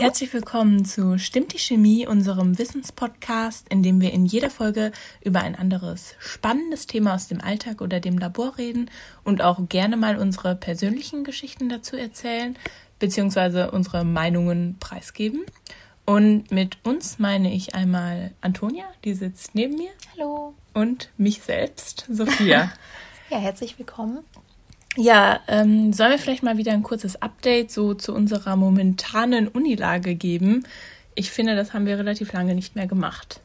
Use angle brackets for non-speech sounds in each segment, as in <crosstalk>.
Herzlich willkommen zu Stimmt die Chemie, unserem Wissenspodcast, in dem wir in jeder Folge über ein anderes spannendes Thema aus dem Alltag oder dem Labor reden und auch gerne mal unsere persönlichen Geschichten dazu erzählen, beziehungsweise unsere Meinungen preisgeben. Und mit uns meine ich einmal Antonia, die sitzt neben mir. Hallo. Und mich selbst, Sophia. <laughs> ja, herzlich willkommen. Ja, ähm, sollen wir vielleicht mal wieder ein kurzes Update so zu unserer momentanen Unilage geben? Ich finde, das haben wir relativ lange nicht mehr gemacht.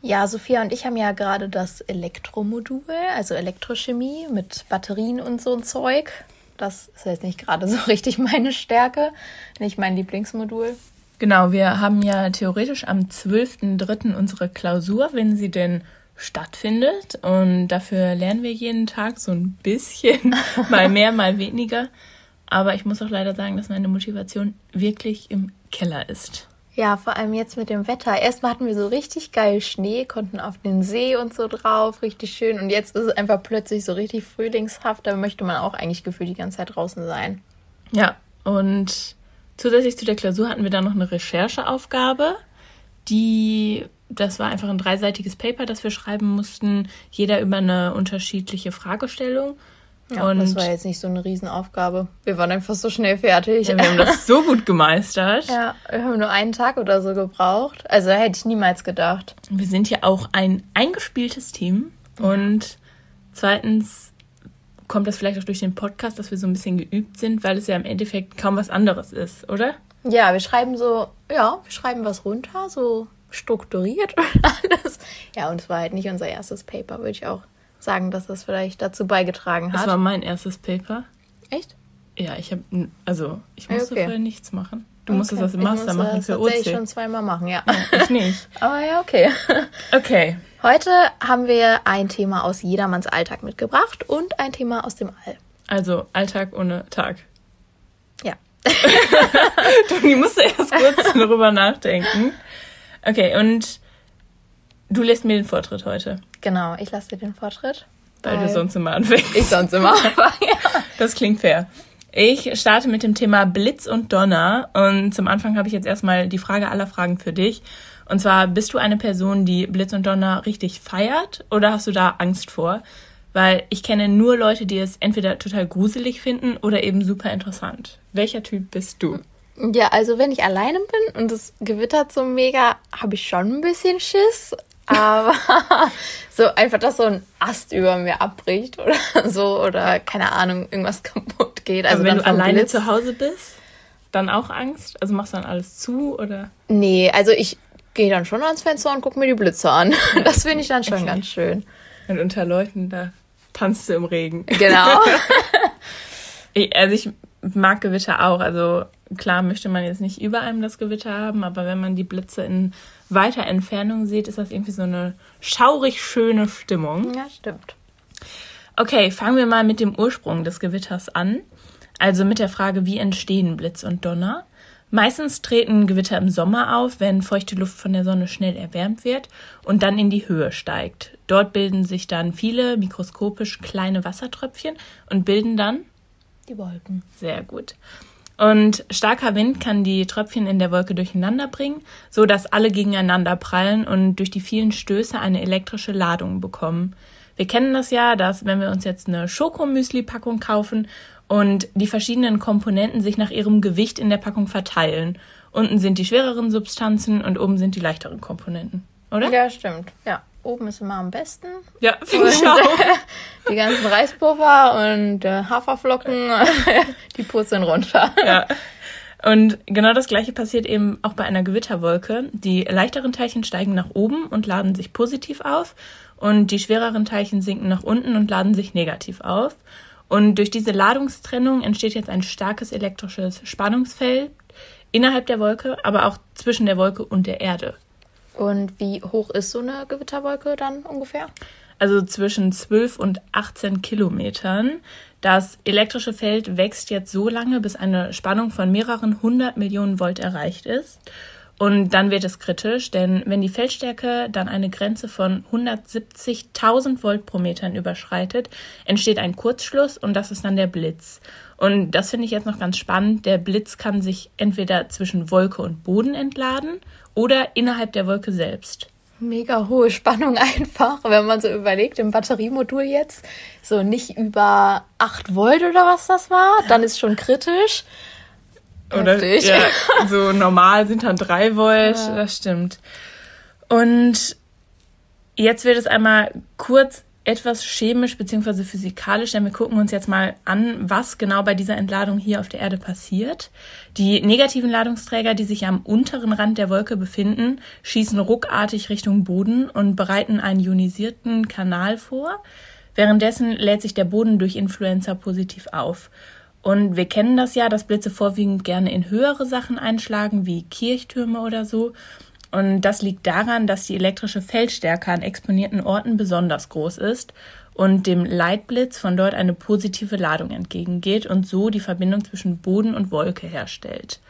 Ja, Sophia und ich haben ja gerade das Elektromodul, also Elektrochemie mit Batterien und so ein Zeug. Das ist jetzt nicht gerade so <laughs> richtig meine Stärke, nicht mein Lieblingsmodul. Genau, wir haben ja theoretisch am 12.03. unsere Klausur, wenn sie denn stattfindet. Und dafür lernen wir jeden Tag so ein bisschen, <laughs> mal mehr, mal weniger. Aber ich muss auch leider sagen, dass meine Motivation wirklich im Keller ist. Ja, vor allem jetzt mit dem Wetter. Erstmal hatten wir so richtig geil Schnee, konnten auf den See und so drauf, richtig schön. Und jetzt ist es einfach plötzlich so richtig frühlingshaft. Da möchte man auch eigentlich gefühlt die ganze Zeit draußen sein. Ja, und zusätzlich zu der Klausur hatten wir dann noch eine Rechercheaufgabe, die das war einfach ein dreiseitiges Paper, das wir schreiben mussten, jeder über eine unterschiedliche Fragestellung. Ja, und das war jetzt nicht so eine Riesenaufgabe. Wir waren einfach so schnell fertig. Ja, wir haben das so gut gemeistert. Ja, wir haben nur einen Tag oder so gebraucht. Also hätte ich niemals gedacht. Wir sind ja auch ein eingespieltes Team. Und zweitens kommt das vielleicht auch durch den Podcast, dass wir so ein bisschen geübt sind, weil es ja im Endeffekt kaum was anderes ist, oder? Ja, wir schreiben so, ja, wir schreiben was runter, so strukturiert <laughs> und alles. Ja, und es war halt nicht unser erstes Paper, würde ich auch sagen, dass das vielleicht dazu beigetragen hat. Das war mein erstes Paper. Echt? Ja, ich habe, also ich musste okay. vorher nichts machen. Du okay. musstest das im Master machen das für OC. Ich schon zweimal machen, ja. ja. Ich nicht. <laughs> Aber ja, okay. <laughs> Okay. Heute haben wir ein Thema aus jedermanns Alltag mitgebracht und ein Thema aus dem All. Also Alltag ohne Tag. Ja. du musst erst kurz darüber nachdenken. Okay, und du lässt mir den Vortritt heute. Genau, ich lasse dir den Vortritt. Weil, weil du sonst immer anfängst. Ich sonst immer <laughs> anfange, ja. Das klingt fair. Ich starte mit dem Thema Blitz und Donner. Und zum Anfang habe ich jetzt erstmal die Frage aller Fragen für dich. Und zwar, bist du eine Person, die Blitz und Donner richtig feiert oder hast du da Angst vor? Weil ich kenne nur Leute, die es entweder total gruselig finden oder eben super interessant. Welcher Typ bist du? Ja, also wenn ich alleine bin und es gewittert so mega, habe ich schon ein bisschen Schiss. <laughs> Aber <laughs> so einfach, dass so ein Ast über mir abbricht oder <laughs> so oder keine Ahnung, irgendwas kaputt geht. Also Aber wenn du alleine Blitz. zu Hause bist, dann auch Angst? Also machst du dann alles zu oder? Nee, also ich gehe dann schon ans Fenster und gucke mir die Blitze an. Das finde ich dann schon okay. ganz schön. Und unter Leuten, da tanzt du im Regen. Genau. also ich mag Gewitter auch. Also klar möchte man jetzt nicht über einem das Gewitter haben, aber wenn man die Blitze in weiter Entfernung sieht, ist das irgendwie so eine schaurig schöne Stimmung. Ja, stimmt. Okay, fangen wir mal mit dem Ursprung des Gewitters an. Also mit der Frage, wie entstehen Blitz und Donner? Meistens treten Gewitter im Sommer auf, wenn feuchte Luft von der Sonne schnell erwärmt wird und dann in die Höhe steigt. Dort bilden sich dann viele mikroskopisch kleine Wassertröpfchen und bilden dann die Wolken. Sehr gut. Und starker Wind kann die Tröpfchen in der Wolke durcheinander bringen, so dass alle gegeneinander prallen und durch die vielen Stöße eine elektrische Ladung bekommen. Wir kennen das ja, dass wenn wir uns jetzt eine Schokomüsli-Packung kaufen und die verschiedenen Komponenten sich nach ihrem Gewicht in der Packung verteilen. Unten sind die schwereren Substanzen und oben sind die leichteren Komponenten, oder? Ja, stimmt. Ja oben ist immer am besten. Ja, finde ich auch. <laughs> die ganzen Reispuffer und äh, Haferflocken, <laughs> die purzeln runter. Ja. Und genau das gleiche passiert eben auch bei einer Gewitterwolke. Die leichteren Teilchen steigen nach oben und laden sich positiv auf und die schwereren Teilchen sinken nach unten und laden sich negativ auf. Und durch diese Ladungstrennung entsteht jetzt ein starkes elektrisches Spannungsfeld innerhalb der Wolke, aber auch zwischen der Wolke und der Erde. Und wie hoch ist so eine Gewitterwolke dann ungefähr? Also zwischen 12 und 18 Kilometern. Das elektrische Feld wächst jetzt so lange, bis eine Spannung von mehreren hundert Millionen Volt erreicht ist. Und dann wird es kritisch, denn wenn die Feldstärke dann eine Grenze von 170.000 Volt pro Metern überschreitet, entsteht ein Kurzschluss und das ist dann der Blitz. Und das finde ich jetzt noch ganz spannend. Der Blitz kann sich entweder zwischen Wolke und Boden entladen oder innerhalb der Wolke selbst. Mega hohe Spannung <laughs> einfach, wenn man so überlegt, im Batteriemodul jetzt, so nicht über 8 Volt oder was das war, dann ist schon kritisch. Oder ja, so normal sind dann 3 Volt, ja. das stimmt. Und jetzt wird es einmal kurz etwas chemisch bzw. physikalisch, denn wir gucken uns jetzt mal an, was genau bei dieser Entladung hier auf der Erde passiert. Die negativen Ladungsträger, die sich am unteren Rand der Wolke befinden, schießen ruckartig Richtung Boden und bereiten einen ionisierten Kanal vor. Währenddessen lädt sich der Boden durch Influenza positiv auf. Und wir kennen das ja, dass Blitze vorwiegend gerne in höhere Sachen einschlagen, wie Kirchtürme oder so. Und das liegt daran, dass die elektrische Feldstärke an exponierten Orten besonders groß ist und dem Leitblitz von dort eine positive Ladung entgegengeht und so die Verbindung zwischen Boden und Wolke herstellt.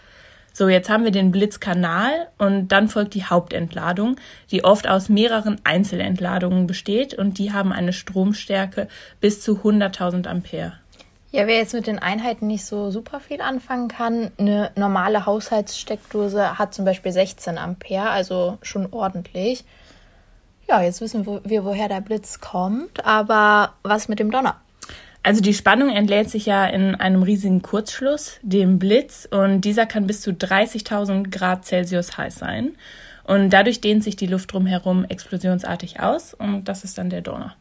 So, jetzt haben wir den Blitzkanal und dann folgt die Hauptentladung, die oft aus mehreren Einzelentladungen besteht und die haben eine Stromstärke bis zu 100.000 Ampere. Ja, wer jetzt mit den Einheiten nicht so super viel anfangen kann, eine normale Haushaltssteckdose hat zum Beispiel 16 Ampere, also schon ordentlich. Ja, jetzt wissen wir, woher der Blitz kommt, aber was mit dem Donner? Also die Spannung entlädt sich ja in einem riesigen Kurzschluss, dem Blitz, und dieser kann bis zu 30.000 Grad Celsius heiß sein. Und dadurch dehnt sich die Luft drumherum explosionsartig aus und das ist dann der Donner.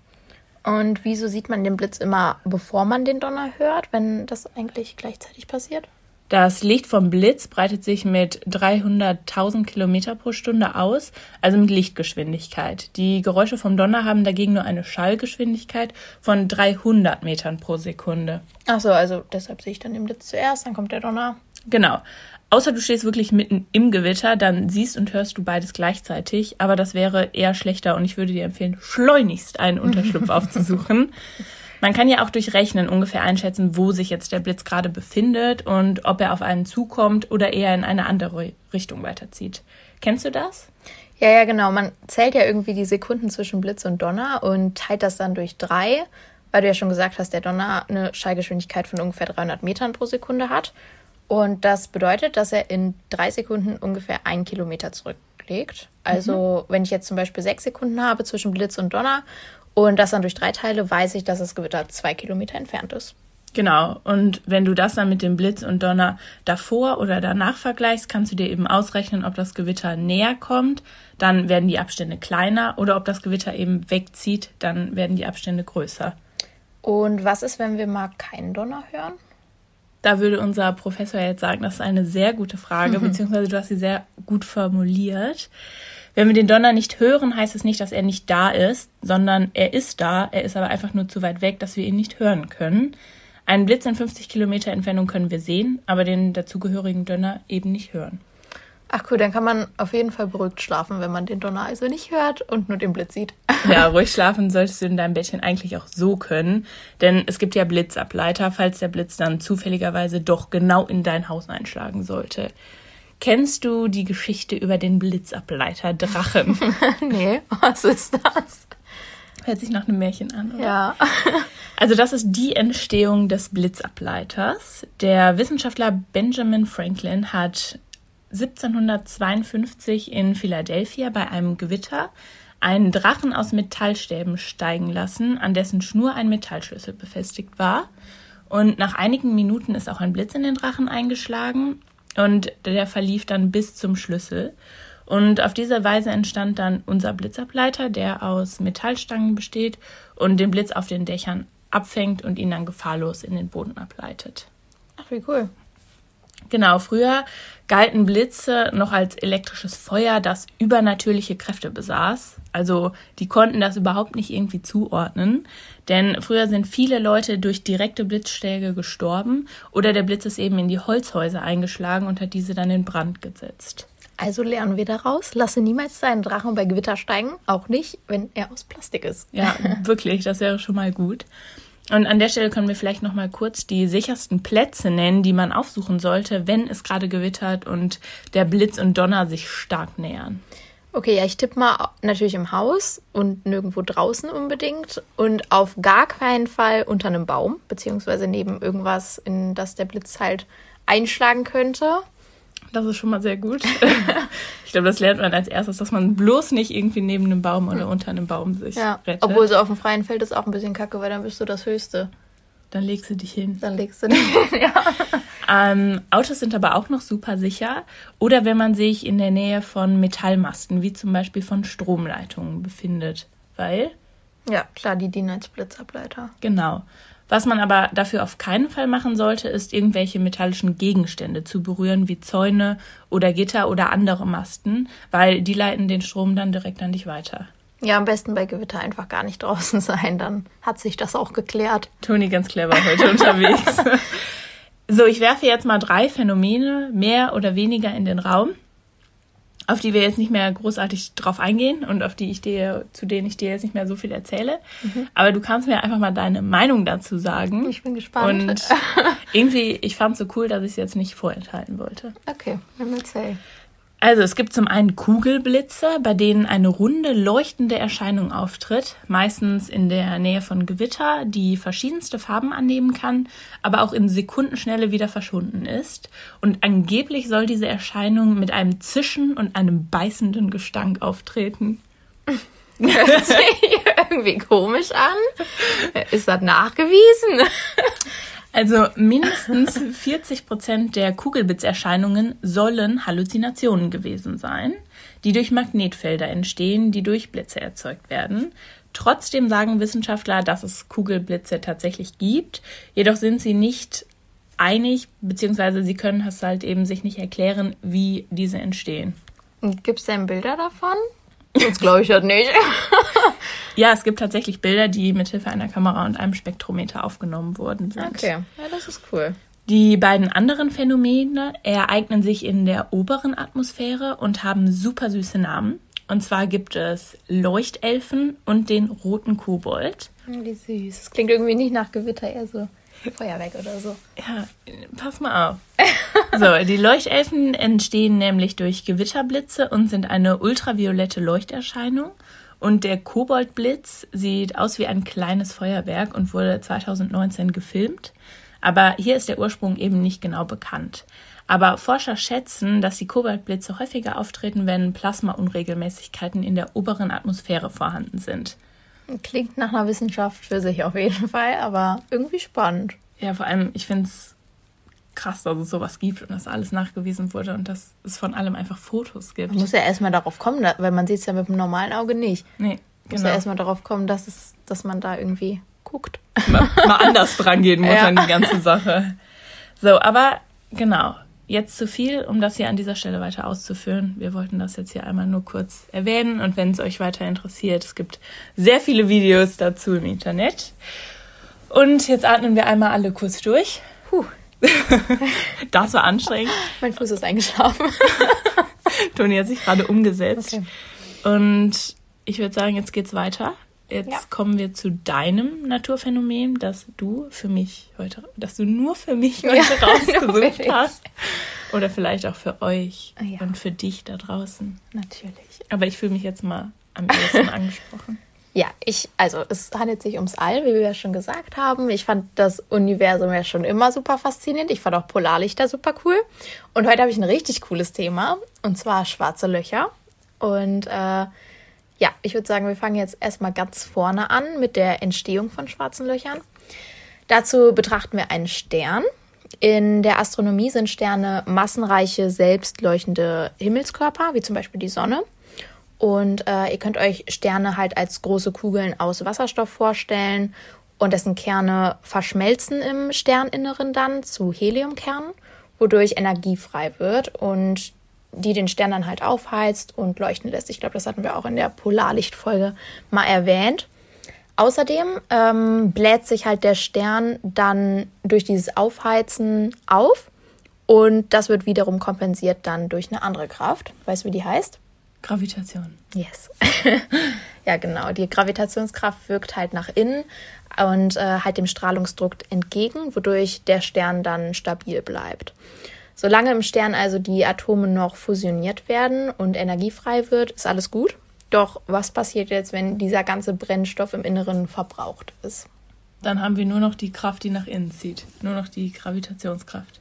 Und wieso sieht man den Blitz immer, bevor man den Donner hört, wenn das eigentlich gleichzeitig passiert? Das Licht vom Blitz breitet sich mit 300.000 Kilometer pro Stunde aus, also mit Lichtgeschwindigkeit. Die Geräusche vom Donner haben dagegen nur eine Schallgeschwindigkeit von 300 Metern pro Sekunde. Ach so, also deshalb sehe ich dann den Blitz zuerst, dann kommt der Donner. Genau. Außer du stehst wirklich mitten im Gewitter, dann siehst und hörst du beides gleichzeitig. Aber das wäre eher schlechter und ich würde dir empfehlen, schleunigst einen Unterschlupf <laughs> aufzusuchen. Man kann ja auch durch Rechnen ungefähr einschätzen, wo sich jetzt der Blitz gerade befindet und ob er auf einen zukommt oder eher in eine andere Richtung weiterzieht. Kennst du das? Ja, ja, genau. Man zählt ja irgendwie die Sekunden zwischen Blitz und Donner und teilt das dann durch drei, weil du ja schon gesagt hast, der Donner eine Schallgeschwindigkeit von ungefähr 300 Metern pro Sekunde hat. Und das bedeutet, dass er in drei Sekunden ungefähr einen Kilometer zurücklegt. Also, mhm. wenn ich jetzt zum Beispiel sechs Sekunden habe zwischen Blitz und Donner und das dann durch drei teile, weiß ich, dass das Gewitter zwei Kilometer entfernt ist. Genau. Und wenn du das dann mit dem Blitz und Donner davor oder danach vergleichst, kannst du dir eben ausrechnen, ob das Gewitter näher kommt, dann werden die Abstände kleiner oder ob das Gewitter eben wegzieht, dann werden die Abstände größer. Und was ist, wenn wir mal keinen Donner hören? Da würde unser Professor jetzt sagen, das ist eine sehr gute Frage, mhm. beziehungsweise du hast sie sehr gut formuliert. Wenn wir den Donner nicht hören, heißt es nicht, dass er nicht da ist, sondern er ist da, er ist aber einfach nur zu weit weg, dass wir ihn nicht hören können. Einen Blitz in 50 Kilometer Entfernung können wir sehen, aber den dazugehörigen Donner eben nicht hören. Ach cool, dann kann man auf jeden Fall beruhigt schlafen, wenn man den Donner also nicht hört und nur den Blitz sieht. <laughs> Ja, ruhig schlafen solltest du in deinem Bettchen eigentlich auch so können, denn es gibt ja Blitzableiter, falls der Blitz dann zufälligerweise doch genau in dein Haus einschlagen sollte. Kennst du die Geschichte über den Blitzableiter Drachen? <laughs> nee, was ist das? Hört sich nach einem Märchen an, oder? Ja. <laughs> Also das ist die Entstehung des Blitzableiters. Der Wissenschaftler Benjamin Franklin hat 1752 in Philadelphia bei einem Gewitter einen Drachen aus Metallstäben steigen lassen, an dessen Schnur ein Metallschlüssel befestigt war. Und nach einigen Minuten ist auch ein Blitz in den Drachen eingeschlagen und der verlief dann bis zum Schlüssel. Und auf diese Weise entstand dann unser Blitzableiter, der aus Metallstangen besteht und den Blitz auf den Dächern abfängt und ihn dann gefahrlos in den Boden ableitet. Ach, wie cool. Genau, früher galten Blitze noch als elektrisches Feuer, das übernatürliche Kräfte besaß. Also die konnten das überhaupt nicht irgendwie zuordnen. Denn früher sind viele Leute durch direkte Blitzschläge gestorben oder der Blitz ist eben in die Holzhäuser eingeschlagen und hat diese dann in Brand gesetzt. Also lernen wir daraus, lasse niemals deinen Drachen bei Gewitter steigen, auch nicht, wenn er aus Plastik ist. Ja, <laughs> wirklich, das wäre schon mal gut. Und an der Stelle können wir vielleicht noch mal kurz die sichersten Plätze nennen, die man aufsuchen sollte, wenn es gerade gewittert und der Blitz und Donner sich stark nähern. Okay, ja, ich tippe mal natürlich im Haus und nirgendwo draußen unbedingt und auf gar keinen Fall unter einem Baum, beziehungsweise neben irgendwas, in das der Blitz halt einschlagen könnte. Das ist schon mal sehr gut. <laughs> ich glaube, das lernt man als erstes, dass man bloß nicht irgendwie neben einem Baum oder unter einem Baum sich Ja, rettet. obwohl so auf dem freien Feld ist auch ein bisschen kacke, weil dann bist du das Höchste. Dann legst du dich hin. Dann legst du dich <laughs> ja. Ähm, Autos sind aber auch noch super sicher. Oder wenn man sich in der Nähe von Metallmasten, wie zum Beispiel von Stromleitungen, befindet. Weil, Ja, klar, die dienen als Blitzableiter. genau. Was man aber dafür auf keinen Fall machen sollte, ist irgendwelche metallischen Gegenstände zu berühren, wie Zäune oder Gitter oder andere Masten, weil die leiten den Strom dann direkt an dich weiter. Ja, am besten bei Gewitter einfach gar nicht <laughs> draußen sein, dann hat sich das auch geklärt. Toni ganz clever heute unterwegs. <laughs> So, ich werfe jetzt mal drei Phänomene mehr oder weniger in den Raum, auf die wir jetzt nicht mehr großartig drauf eingehen und auf die ich dir, zu denen ich dir jetzt nicht mehr so viel erzähle. Aber du kannst mir einfach mal deine Meinung dazu sagen. Ich bin gespannt. Und <laughs> irgendwie, ich fand es so cool, dass ich es jetzt nicht vorenthalten wollte. Okay, dann erzähl. Also es gibt zum einen Kugelblitze, bei denen eine runde, leuchtende Erscheinung auftritt, meistens in der Nähe von Gewitter, die verschiedenste Farben annehmen kann, aber auch in Sekundenschnelle wieder verschwunden ist. Und angeblich soll diese Erscheinung mit einem Zischen und einem beißenden Gestank auftreten. Hört sich irgendwie komisch an. Ist das nachgewiesen? <laughs> Also mindestens 40 Prozent der Kugelblitzerscheinungen sollen Halluzinationen gewesen sein, die durch Magnetfelder entstehen, die durch Blitze erzeugt werden. Trotzdem sagen Wissenschaftler, dass es Kugelblitze tatsächlich gibt, jedoch sind sie nicht einig, beziehungsweise sie können es halt eben sich nicht erklären, wie diese entstehen. Gibt es denn Bilder davon? Sonst glaube ich das nicht. <laughs> Ja, es gibt tatsächlich Bilder, die mithilfe einer Kamera und einem Spektrometer aufgenommen worden sind. Okay, ja, das ist cool. Die beiden anderen Phänomene ereignen sich in der oberen Atmosphäre und haben super süße Namen. Und zwar gibt es Leuchtelfen und den roten Kobold. Wie süß. Das klingt irgendwie nicht nach Gewitter, eher so Feuerwerk oder so. Ja, pass mal auf. <laughs> So, die Leuchtelfen entstehen nämlich durch Gewitterblitze und sind eine ultraviolette Leuchterscheinung. Und der Koboldblitz sieht aus wie ein kleines Feuerwerk und wurde 2019 gefilmt. Aber hier ist der Ursprung eben nicht genau bekannt. Aber Forscher schätzen, dass die Koboldblitze häufiger auftreten, wenn Plasmaunregelmäßigkeiten in der oberen Atmosphäre vorhanden sind. Klingt nach einer Wissenschaft für sich auf jeden Fall, aber irgendwie spannend. Ja, vor allem, ich finde es krass, dass es sowas gibt und dass alles nachgewiesen wurde und dass es von allem einfach Fotos gibt. Man muss ja erstmal darauf kommen, weil man sieht es ja mit dem normalen Auge nicht. Nee, Muss genau. ja erstmal darauf kommen, dass, es, dass man da irgendwie guckt. mal, mal anders dran gehen muss Ja. an die ganze Sache. So, aber genau. Jetzt zu viel, um das hier an dieser Stelle weiter auszuführen. Wir wollten das jetzt hier einmal nur kurz erwähnen und wenn es euch weiter interessiert, es gibt sehr viele Videos dazu im Internet. Und jetzt atmen wir einmal alle kurz durch. Puh, <laughs> Das war anstrengend. mein Fuß ist eingeschlafen. <laughs> Toni hat sich gerade umgesetzt. Okay. Und ich würde sagen, jetzt geht's weiter. Jetzt Ja. kommen wir zu deinem Naturphänomen, das du für mich heute, das du nur für mich heute <laughs> Ja, rausgesucht hast. Oder vielleicht auch für euch Ja. und für dich da draußen. Natürlich. Aber ich fühle mich jetzt mal am ehesten angesprochen. Ja, ich, also es handelt sich ums All, wie wir ja schon gesagt haben. Ich fand das Universum ja schon immer super faszinierend. Ich fand auch Polarlichter super cool. Und heute habe ich ein richtig cooles Thema, und zwar schwarze Löcher. Und äh, ja, ich würde sagen, wir fangen jetzt erstmal ganz vorne an mit der Entstehung von schwarzen Löchern. Dazu betrachten wir einen Stern. In der Astronomie sind Sterne massenreiche, selbstleuchtende Himmelskörper, wie zum Beispiel die Sonne. Und äh, ihr könnt euch Sterne halt als große Kugeln aus Wasserstoff vorstellen und dessen Kerne verschmelzen im Sterninneren dann zu Heliumkernen, wodurch Energie frei wird und die den Stern dann halt aufheizt und leuchten lässt. Ich glaube, das hatten wir auch in der Polarlichtfolge mal erwähnt. Außerdem ähm, bläht sich halt der Stern dann durch dieses Aufheizen auf und das wird wiederum kompensiert dann durch eine andere Kraft. Weißt du, wie die heißt? Gravitation. Yes. <laughs> ja, genau. Die Gravitationskraft wirkt halt nach innen und äh, halt dem Strahlungsdruck entgegen, wodurch der Stern dann stabil bleibt. Solange im Stern also die Atome noch fusioniert werden und energiefrei wird, ist alles gut. Doch was passiert jetzt, wenn dieser ganze Brennstoff im Inneren verbraucht ist? Dann haben wir nur noch die Kraft, die nach innen zieht. Nur noch die Gravitationskraft.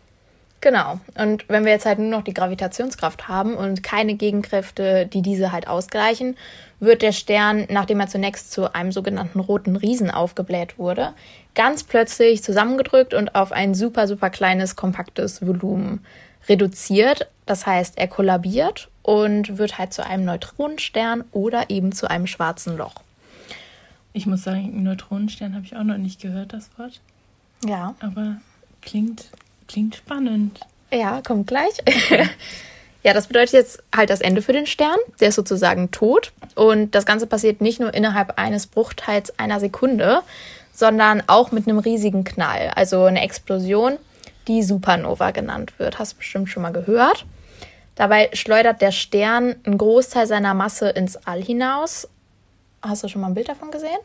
Genau. Und wenn wir jetzt halt nur noch die Gravitationskraft haben und keine Gegenkräfte, die diese halt ausgleichen, wird der Stern, nachdem er zunächst zu einem sogenannten roten Riesen aufgebläht wurde, ganz plötzlich zusammengedrückt und auf ein super, super kleines, kompaktes Volumen reduziert. Das heißt, er kollabiert und wird halt zu einem Neutronenstern oder eben zu einem schwarzen Loch. Ich muss sagen, Neutronenstern habe ich auch noch nicht gehört, das Wort. Ja. Aber klingt Klingt spannend. Ja, kommt gleich. <laughs> ja, das bedeutet jetzt halt das Ende für den Stern. Der ist sozusagen tot. Und das Ganze passiert nicht nur innerhalb eines Bruchteils einer Sekunde, sondern auch mit einem riesigen Knall. Also eine Explosion, die Supernova genannt wird. Hast du bestimmt schon mal gehört. Dabei schleudert der Stern einen Großteil seiner Masse ins All hinaus. Hast du schon mal ein Bild davon gesehen?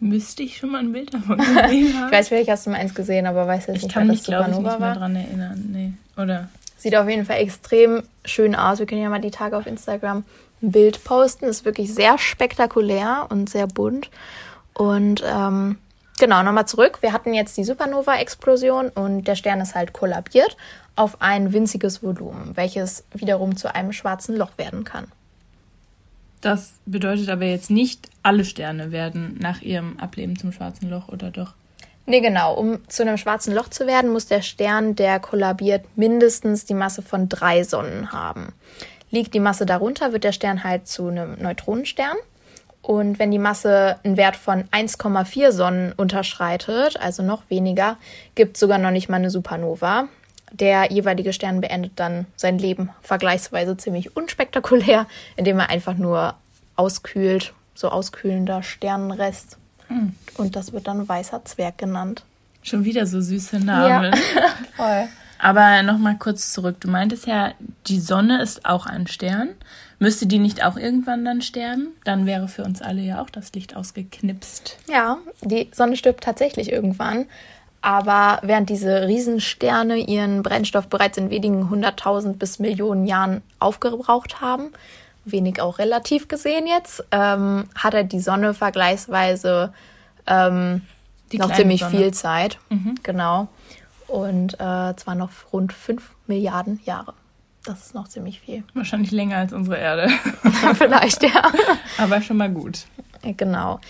Müsste ich schon mal ein Bild davon <laughs> gesehen haben. ich weiß, vielleicht hast du mal eins gesehen, aber weiß jetzt ich nicht, kann mich, glaube ich, nicht mehr daran erinnern. Nee. Oder? Sieht auf jeden Fall extrem schön aus. Wir können ja mal die Tage auf Instagram ein Bild posten. Ist wirklich sehr spektakulär und sehr bunt. Und ähm, genau, nochmal zurück. Wir hatten jetzt die Supernova-Explosion und der Stern ist halt kollabiert auf ein winziges Volumen, welches wiederum zu einem schwarzen Loch werden kann. Das bedeutet aber jetzt nicht, alle Sterne werden nach ihrem Ableben zum schwarzen Loch, oder doch? Nee, genau. Um zu einem schwarzen Loch zu werden, muss der Stern, der kollabiert, mindestens die Masse von drei Sonnen haben. Liegt die Masse darunter, wird der Stern halt zu einem Neutronenstern. Und wenn die Masse einen Wert von 1,4 Sonnen unterschreitet, also noch weniger, gibt es sogar noch nicht mal eine Supernova. Der jeweilige Stern beendet dann sein Leben vergleichsweise ziemlich unspektakulär, indem er einfach nur auskühlt, so auskühlender Sternenrest. Mhm. Und das wird dann weißer Zwerg genannt. Schon wieder so süße Namen. Ja. <laughs> Voll. Aber nochmal kurz zurück. Du meintest ja, die Sonne ist auch ein Stern. Müsste die nicht auch irgendwann dann sterben? Dann wäre für uns alle ja auch das Licht ausgeknipst. Ja, die Sonne stirbt tatsächlich irgendwann. Aber während diese Riesensterne ihren Brennstoff bereits in wenigen hunderttausend bis Millionen Jahren aufgebraucht haben, wenig auch relativ gesehen jetzt, ähm, hat er die Sonne vergleichsweise ähm, noch ziemlich Sonne. viel Zeit. Mhm. Genau. Und äh, zwar noch rund fünf Milliarden Jahre. Das ist noch ziemlich viel. Wahrscheinlich länger als unsere Erde. <laughs> Vielleicht, ja. Aber schon mal gut. Genau.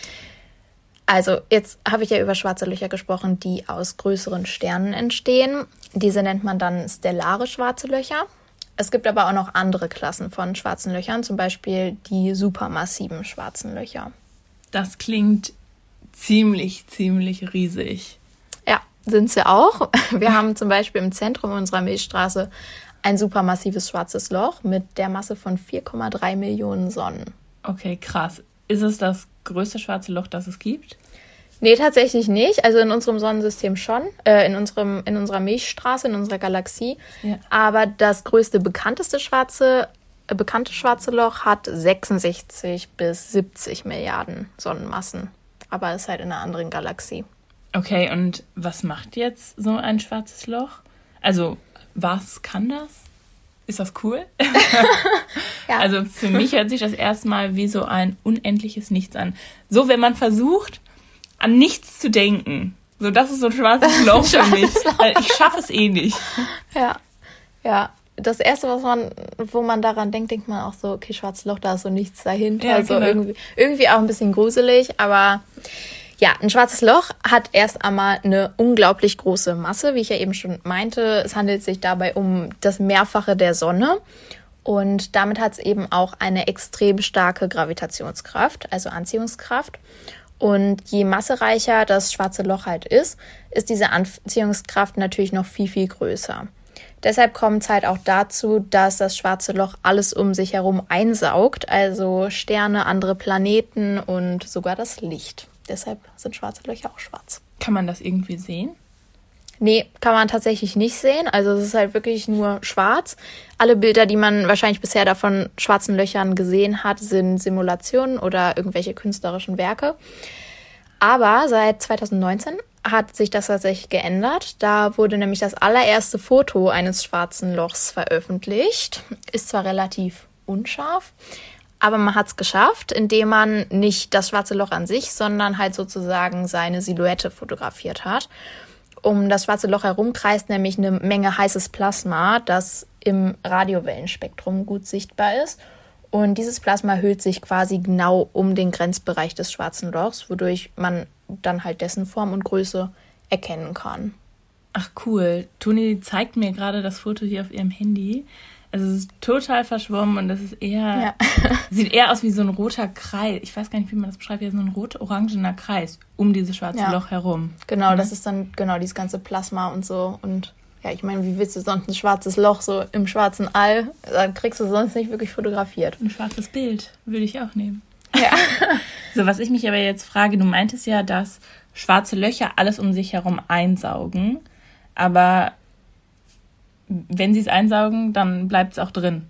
Also, jetzt habe ich ja über schwarze Löcher gesprochen, die aus größeren Sternen entstehen. Diese nennt man dann stellare schwarze Löcher. Es gibt aber auch noch andere Klassen von schwarzen Löchern, zum Beispiel die supermassiven schwarzen Löcher. Das klingt ziemlich, ziemlich riesig. Ja, sind sie auch. Wir haben zum Beispiel im Zentrum unserer Milchstraße ein supermassives schwarzes Loch mit der Masse von 4,3 Millionen Sonnen. Okay, krass. Ist es das größte schwarze Loch, das es gibt? Nee, tatsächlich nicht. Also in unserem Sonnensystem schon, äh, in, unserem, in unserer Milchstraße, in unserer Galaxie. Ja. Aber das größte, bekannteste schwarze, äh, bekannte schwarze Loch hat 66 bis 70 Milliarden Sonnenmassen. Aber ist halt in einer anderen Galaxie. Okay, und was macht jetzt so ein schwarzes Loch? Also, was kann das? Ist das cool? <laughs> ja. Also für mich hört sich das erstmal wie so ein unendliches Nichts an. So, wenn man versucht, an nichts zu denken. So, das ist so ein schwarzes Loch für mich. Weil ich schaffe es eh nicht. Ja. Ja. Das erste, was man, wo man daran denkt, denkt man auch so, okay, schwarzes Loch, da ist so nichts dahinter. Ja, also genau. irgendwie, irgendwie auch ein bisschen gruselig, aber ja, ein schwarzes Loch hat erst einmal eine unglaublich große Masse, wie ich ja eben schon meinte. Es handelt sich dabei um das Mehrfache der Sonne. Und damit hat es eben auch eine extrem starke Gravitationskraft, also Anziehungskraft. Und je massereicher das schwarze Loch halt ist, ist diese Anziehungskraft natürlich noch viel, viel größer. Deshalb kommt es halt auch dazu, dass das schwarze Loch alles um sich herum einsaugt, also Sterne, andere Planeten und sogar das Licht. Deshalb sind schwarze Löcher auch schwarz. Kann man das irgendwie sehen? Nee, kann man tatsächlich nicht sehen. Also es ist halt wirklich nur schwarz. Alle Bilder, die man wahrscheinlich bisher davon schwarzen Löchern gesehen hat, sind Simulationen oder irgendwelche künstlerischen Werke. Aber seit 2019 hat sich das tatsächlich geändert. Da wurde nämlich das allererste Foto eines schwarzen Lochs veröffentlicht. Ist zwar relativ unscharf, aber man hat es geschafft, indem man nicht das schwarze Loch an sich, sondern halt sozusagen seine Silhouette fotografiert hat um das schwarze Loch herum kreist nämlich eine Menge heißes Plasma, das im Radiowellenspektrum gut sichtbar ist. Und dieses Plasma hüllt sich quasi genau um den Grenzbereich des schwarzen Lochs, wodurch man dann halt dessen Form und Größe erkennen kann. Ach cool. Toni zeigt mir gerade das Foto hier auf ihrem Handy. Also es ist total verschwommen und das ist eher, ja. <laughs> sieht eher aus wie so ein roter Kreis. Ich weiß gar nicht, wie man das beschreibt, wie so ein rot-orangener Kreis um dieses schwarze ja. Loch herum. Genau, mhm. das ist dann genau dieses ganze Plasma und so. Und ja, ich meine, wie willst du sonst ein schwarzes Loch so im schwarzen All? Da kriegst du sonst nicht wirklich fotografiert. Ein schwarzes Bild würde ich auch nehmen. Ja. <laughs> so, was ich mich aber jetzt frage, du meintest ja, dass schwarze Löcher alles um sich herum einsaugen. Aber wenn sie es einsaugen, dann bleibt es auch drin.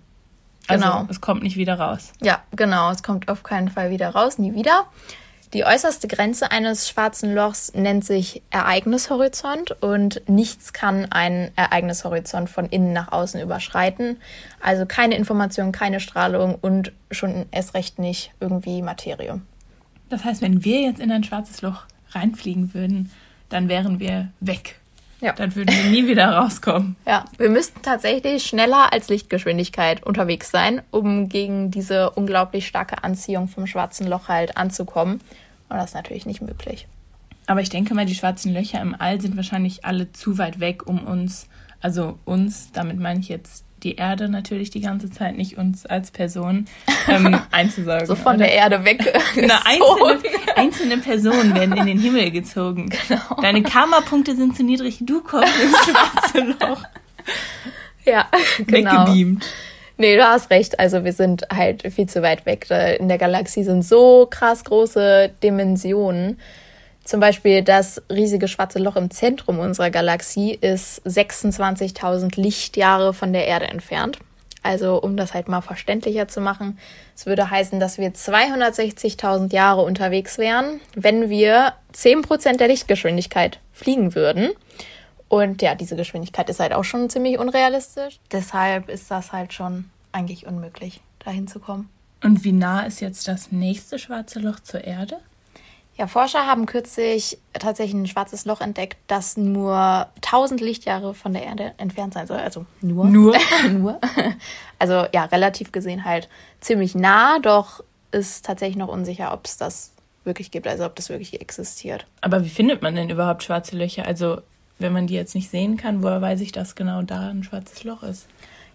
Also genau. es kommt nicht wieder raus. Ja, genau. Es kommt auf keinen Fall wieder raus, nie wieder. Die äußerste Grenze eines schwarzen Lochs nennt sich Ereignishorizont und nichts kann einen Ereignishorizont von innen nach außen überschreiten. Also keine Information, keine Strahlung und schon erst recht nicht irgendwie Materie. Das heißt, wenn wir jetzt in ein schwarzes Loch reinfliegen würden, dann wären wir weg. Ja. Dann würden wir nie wieder rauskommen. Ja, wir müssten tatsächlich schneller als Lichtgeschwindigkeit unterwegs sein, um gegen diese unglaublich starke Anziehung vom schwarzen Loch halt anzukommen. Und das ist natürlich nicht möglich. Aber ich denke mal, die schwarzen Löcher im All sind wahrscheinlich alle zu weit weg, um uns, also uns, damit meine ich jetzt die Erde natürlich die ganze Zeit, nicht uns als Person, ähm, <laughs> einzusaugen. so von oder? der Erde weg. <laughs> Na, einzelne, einzelne Personen werden in den Himmel gezogen. <laughs> Genau. Deine Karma-Punkte sind zu niedrig, du kommst ins schwarze Loch. Ja, genau. Weggebeamt. Nee, du hast recht. Also wir sind halt viel zu weit weg. In der Galaxie sind so krass große Dimensionen. Zum Beispiel das riesige schwarze Loch im Zentrum unserer Galaxie ist 26.000 Lichtjahre von der Erde entfernt. Also um das halt mal verständlicher zu machen, es würde heißen, dass wir 260.000 Jahre unterwegs wären, wenn wir 10% der Lichtgeschwindigkeit fliegen würden. Und ja, diese Geschwindigkeit ist halt auch schon ziemlich unrealistisch. Deshalb ist das halt schon eigentlich unmöglich, dahin zu kommen. Und wie nah ist jetzt das nächste schwarze Loch zur Erde? Ja, Forscher haben kürzlich tatsächlich ein schwarzes Loch entdeckt, das nur 1000 Lichtjahre von der Erde entfernt sein soll. Also nur. Nur? <laughs> nur. Also ja, relativ gesehen halt ziemlich nah, doch ist tatsächlich noch unsicher, ob es das wirklich gibt, also ob das wirklich existiert. Aber wie findet man denn überhaupt schwarze Löcher? Also wenn man die jetzt nicht sehen kann, woher weiß ich, dass genau da ein schwarzes Loch ist?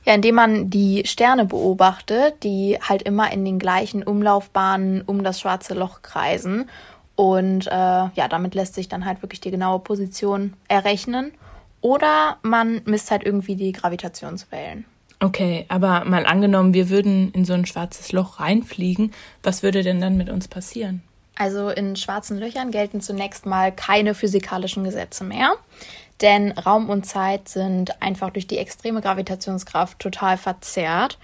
Ja, indem man die Sterne beobachtet, die halt immer in den gleichen Umlaufbahnen um das schwarze Loch kreisen und äh, ja, damit lässt sich dann halt wirklich die genaue Position errechnen. Oder man misst halt irgendwie die Gravitationswellen. Okay, aber mal angenommen, wir würden in so ein schwarzes Loch reinfliegen, was würde denn dann mit uns passieren? Also in schwarzen Löchern gelten zunächst mal keine physikalischen Gesetze mehr, denn Raum und Zeit sind einfach durch die extreme Gravitationskraft total verzerrt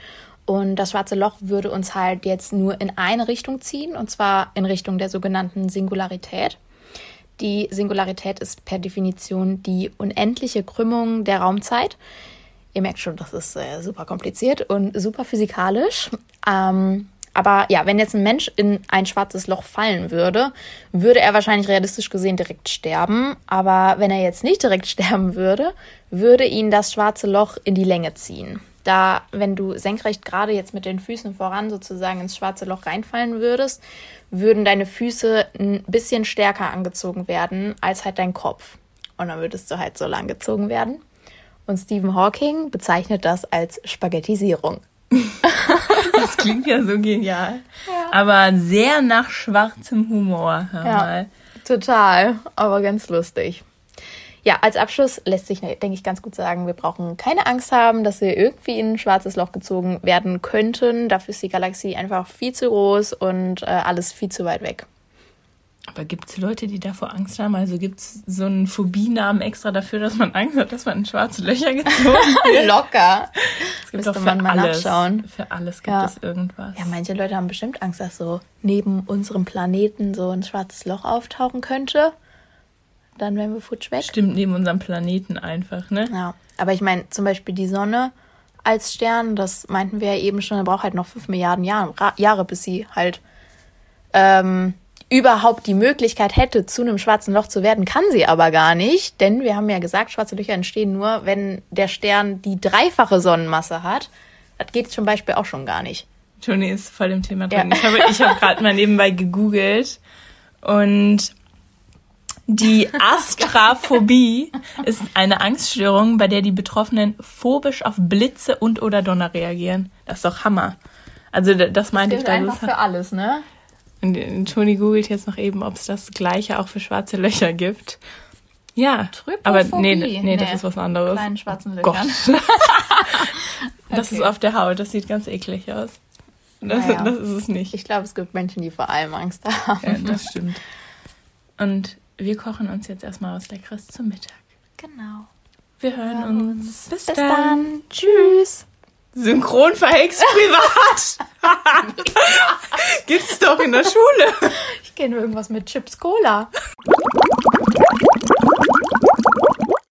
und das schwarze Loch würde uns halt jetzt nur in eine Richtung ziehen, und zwar in Richtung der sogenannten Singularität. Die Singularität ist per Definition die unendliche Krümmung der Raumzeit. Ihr merkt schon, das ist äh, super kompliziert und super physikalisch. Ähm, aber ja, wenn jetzt ein Mensch in ein schwarzes Loch fallen würde, würde er wahrscheinlich realistisch gesehen direkt sterben. Aber wenn er jetzt nicht direkt <laughs> sterben würde, würde ihn das schwarze Loch in die Länge ziehen da, wenn du senkrecht gerade jetzt mit den Füßen voran sozusagen ins schwarze Loch reinfallen würdest, würden deine Füße ein bisschen stärker angezogen werden als halt dein Kopf. Und dann würdest du halt so lang gezogen werden. Und Stephen Hawking bezeichnet das als Spaghettisierung. <laughs> das klingt ja so genial. Ja. Aber sehr nach schwarzem Humor. Hör ja, mal. Total, aber ganz lustig. Ja, als Abschluss lässt sich, denke ich, ganz gut sagen, wir brauchen keine Angst haben, dass wir irgendwie in ein schwarzes Loch gezogen werden könnten. Dafür ist die Galaxie einfach viel zu groß und äh, alles viel zu weit weg. Aber gibt es Leute, die davor Angst haben? Also gibt es so einen Phobienamen extra dafür, dass man Angst hat, dass man in schwarze Löcher <laughs> gezogen wird? Locker. Es gibt Müsste doch für man mal alles. nachschauen. Für alles gibt Ja. es irgendwas. Ja, manche Leute haben bestimmt Angst, dass so neben unserem Planeten so ein schwarzes Loch auftauchen könnte. Dann wären wir futsch weg. Stimmt neben unserem Planeten einfach, ne? Ja, aber ich meine, zum Beispiel die Sonne als Stern, das meinten wir ja eben schon, da braucht halt noch 5 Milliarden Jahre, Jahre bis sie halt ähm, überhaupt die Möglichkeit hätte, zu einem schwarzen Loch zu werden, kann sie aber gar nicht, denn wir haben ja gesagt, schwarze Löcher entstehen nur, wenn der Stern die dreifache Sonnenmasse hat. Das geht zum Beispiel auch schon gar nicht. Toni ist voll im Thema Ja. drin. Ich habe, ich habe <laughs> gerade mal nebenbei gegoogelt und die Astraphobie ist eine Angststörung, bei der die Betroffenen phobisch auf Blitze und oder Donner reagieren. Das ist doch Hammer. Also d- das meinte ich, dass es alles, ne? Und äh, Toni googelt jetzt noch eben, ob es das gleiche auch für schwarze Löcher gibt. Ja, aber nee, nee, Nee, das ist was anderes. Kleinen schwarzen Gott. Löchern. <laughs> Das Okay. ist auf der Haut, das sieht ganz eklig aus. Das, Naja. das ist es nicht. Ich glaube, es gibt Menschen, die vor allem Angst haben. Ja, das stimmt. Und wir kochen uns jetzt erstmal was Leckeres zum Mittag. Genau. Wir hören hören uns. Bis, Bis dann. dann. Tschüss. Synchron verhext privat. <laughs> Gibt's doch in der Schule. Ich kenne irgendwas mit Chips Cola.